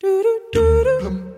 Do do do do.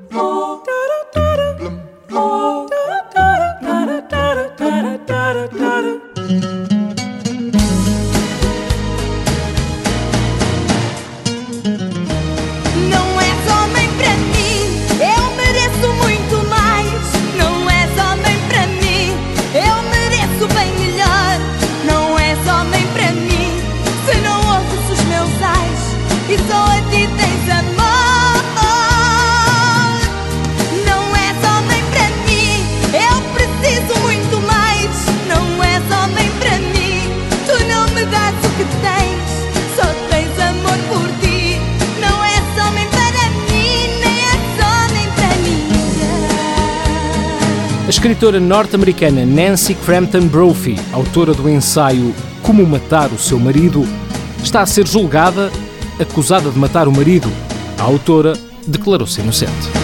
A escritora norte-americana Nancy Crampton Brophy, autora do ensaio Como Matar o Seu Marido, está a ser julgada, acusada de matar o marido. A autora declarou-se inocente.